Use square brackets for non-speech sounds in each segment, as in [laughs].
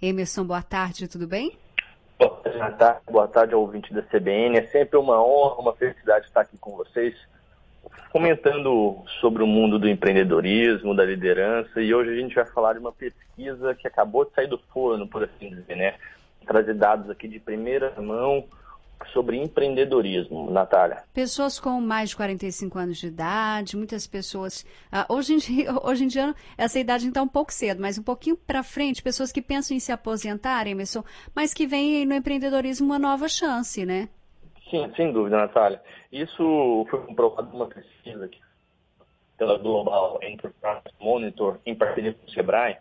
Emerson, boa tarde, tudo bem? Boa tarde, boa tarde ao ouvinte da CBN. É sempre uma honra, uma felicidade estar aqui com vocês, comentando sobre o mundo do empreendedorismo, da liderança. E hoje a gente vai falar de uma pesquisa que acabou de sair do forno, por assim dizer, né? Trazer dados aqui de primeira mão sobre empreendedorismo, Natália. Pessoas com mais de 45 anos de idade, muitas pessoas. Uh, hoje, em dia, [laughs] hoje em dia, essa idade está um pouco cedo, mas um pouquinho para frente, pessoas que pensam em se aposentar, Emerson, mas que veem no empreendedorismo uma nova chance, né? Sim, sem dúvida, Natália. Isso foi comprovado numa pesquisa pela Global Enterprise Monitor, em parceria com o Sebrae,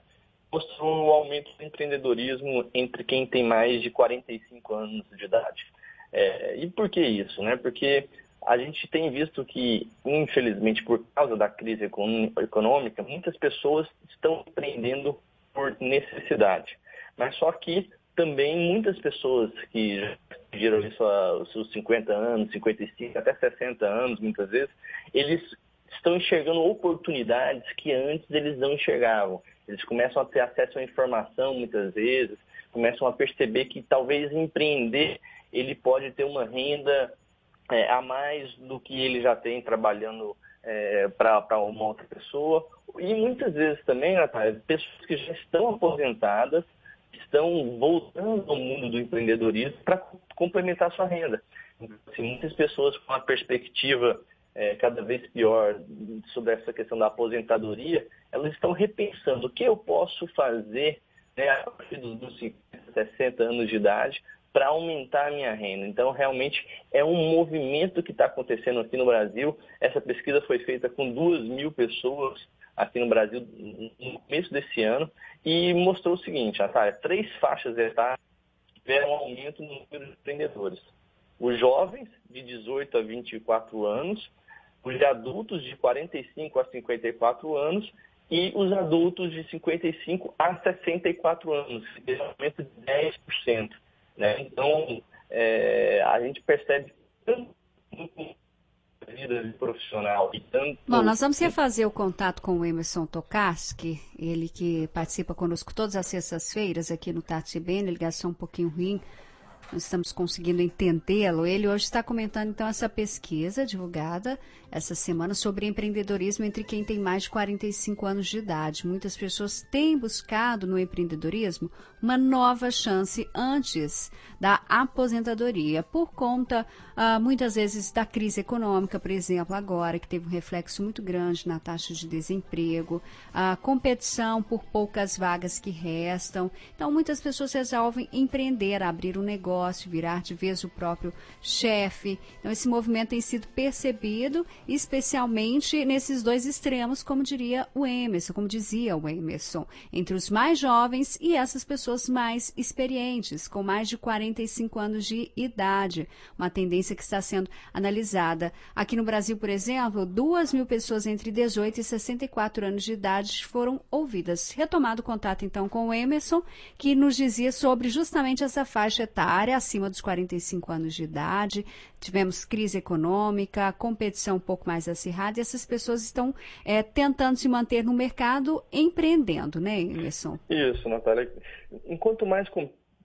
mostrou o aumento do empreendedorismo entre quem tem mais de 45 anos de idade. É, e por que isso? Né? Porque a gente tem visto que, infelizmente, por causa da crise econômica, muitas pessoas estão empreendendo por necessidade. Mas só que também muitas pessoas que já isso aos seus 50 anos, 55, até 60 anos, muitas vezes, eles estão enxergando oportunidades que antes eles não enxergavam. Eles começam a ter acesso à informação muitas vezes, começam a perceber que talvez empreender ele pode ter uma renda é, a mais do que ele já tem trabalhando é, para uma outra pessoa. E muitas vezes também, Natália, pessoas que já estão aposentadas estão voltando ao mundo do empreendedorismo para complementar sua renda. Então, assim, muitas pessoas com a perspectiva é, cada vez pior sobre essa questão da aposentadoria, elas estão repensando o que eu posso fazer né, a partir dos 50, 60 anos de idade para aumentar a minha renda. Então, realmente é um movimento que está acontecendo aqui no Brasil. Essa pesquisa foi feita com duas mil pessoas aqui no Brasil no começo desse ano e mostrou o seguinte, Natália, três faixas etárias tiveram um aumento no número de empreendedores. Os jovens de 18 a 24 anos, os adultos de 45 a 54 anos e os adultos de 55 a 64 anos, que um aumento de 10%. Né? Então, é, a gente percebe tanto vida profissional e tanto... Bom, nós vamos refazer o contato com o Emerson Tokarski, ele que participa conosco todas as sextas-feiras aqui no Tati Bem, ligação um pouquinho ruim, nós estamos conseguindo entendê-lo. Ele hoje está comentando então essa pesquisa divulgada essa semana sobre empreendedorismo entre quem tem mais de 45 anos de idade. Muitas pessoas têm buscado no empreendedorismo uma nova chance antes da aposentadoria, por conta, ah, muitas vezes, da crise econômica, por exemplo, agora, que teve um reflexo muito grande na taxa de desemprego, a competição por poucas vagas que restam. Então, muitas pessoas resolvem empreender, abrir um negócio, virar de vez o próprio chefe. Então, esse movimento tem sido percebido especialmente nesses dois extremos, como diria o Emerson, como dizia o Emerson, entre os mais jovens e essas pessoas mais experientes, com mais de 45 anos de idade. Uma tendência que está sendo analisada. Aqui no Brasil, por exemplo, duas mil pessoas entre 18 e 64 anos de idade foram ouvidas. Retomado o contato, então, com o Emerson, que nos dizia sobre justamente essa faixa etária, acima dos 45 anos de idade. Tivemos crise econômica, competição um pouco mais acirrada e essas pessoas estão é, tentando se manter no mercado empreendendo, né, Emerson? Isso, Natália. Enquanto mais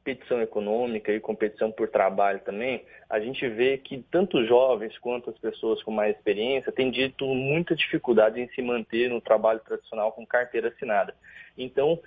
competição econômica e competição por trabalho também, a gente vê que tanto jovens quanto as pessoas com mais experiência têm dito muita dificuldade em se manter no trabalho tradicional com carteira assinada. Então,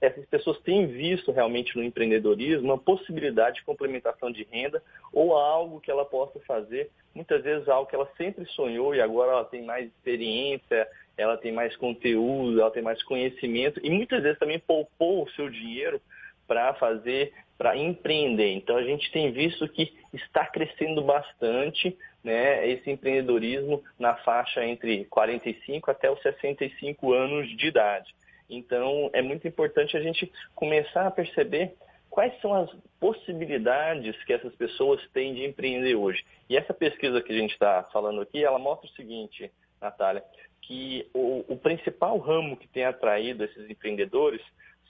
essas pessoas têm visto realmente no empreendedorismo uma possibilidade de complementação de renda ou algo que ela possa fazer, muitas vezes algo que ela sempre sonhou e agora ela tem mais experiência, ela tem mais conteúdo, ela tem mais conhecimento e muitas vezes também poupou o seu dinheiro para fazer, para empreender. Então a gente tem visto que está crescendo bastante né, esse empreendedorismo na faixa entre 45 até os 65 anos de idade. Então é muito importante a gente começar a perceber quais são as possibilidades que essas pessoas têm de empreender hoje. E essa pesquisa que a gente está falando aqui, ela mostra o seguinte, Natália, que o, o principal ramo que tem atraído esses empreendedores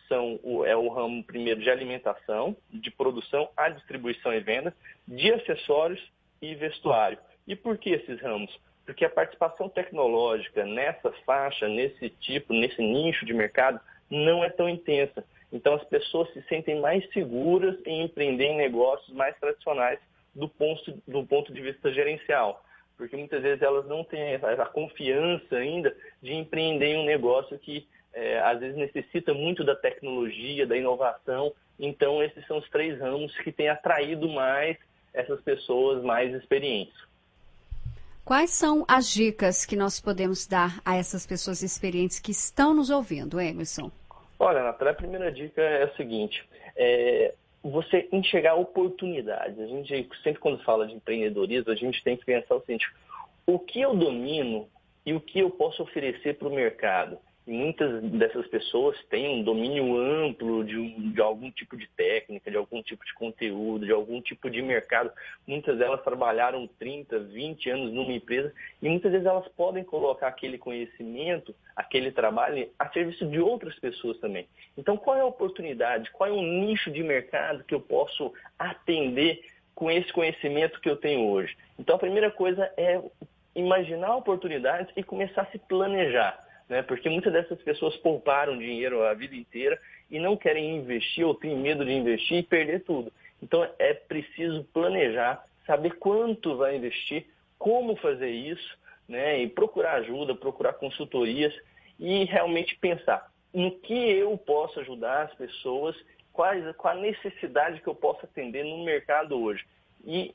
são o, é o ramo primeiro de alimentação, de produção, a distribuição e venda, de acessórios e vestuário. E por que esses ramos? Porque a participação tecnológica nessa faixa, nesse tipo, nesse nicho de mercado, não é tão intensa. Então, as pessoas se sentem mais seguras em empreender em negócios mais tradicionais do ponto, do ponto de vista gerencial. Porque muitas vezes elas não têm a confiança ainda de empreender em um negócio que é, às vezes necessita muito da tecnologia, da inovação. Então, esses são os três ramos que têm atraído mais essas pessoas mais experientes. Quais são as dicas que nós podemos dar a essas pessoas experientes que estão nos ouvindo, Emerson? Olha, Natália, a primeira dica é a seguinte: é, você enxergar oportunidades. A gente sempre quando fala de empreendedorismo, a gente tem que pensar o seguinte: o que eu domino e o que eu posso oferecer para o mercado? Muitas dessas pessoas têm um domínio amplo de, um, de, algum tipo de técnica, de algum tipo de conteúdo, de algum tipo de mercado. Muitas delas trabalharam 30, 20 anos numa empresa e muitas vezes elas podem colocar aquele conhecimento, aquele trabalho a serviço de outras pessoas também. Então, qual é a oportunidade? Qual é o nicho de mercado que eu posso atender com esse conhecimento que eu tenho hoje? Então, a primeira coisa é imaginar oportunidades e começar a se planejar né? porque muitas dessas pessoas pouparam dinheiro a vida inteira e não querem investir ou têm medo de investir e perder tudo. Então é preciso planejar, saber quanto vai investir, como fazer isso, né? e procurar ajuda, procurar consultorias e realmente pensar no que eu posso ajudar as pessoas, quais, qual a necessidade que eu posso atender no mercado hoje. E,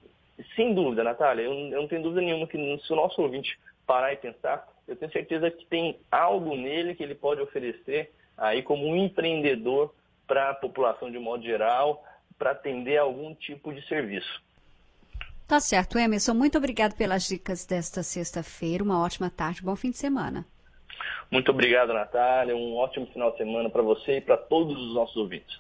sem dúvida, Natália, eu, eu não tenho dúvida nenhuma que se o nosso ouvinte parar e pensar, eu tenho certeza que tem algo nele que ele pode oferecer aí como um empreendedor para a população de modo geral, para atender algum tipo de serviço. Tá certo, Emerson. Muito obrigado pelas dicas desta sexta-feira. Uma ótima tarde, bom fim de semana. Muito obrigado, Natália. Um ótimo final de semana para você e para todos os nossos ouvintes.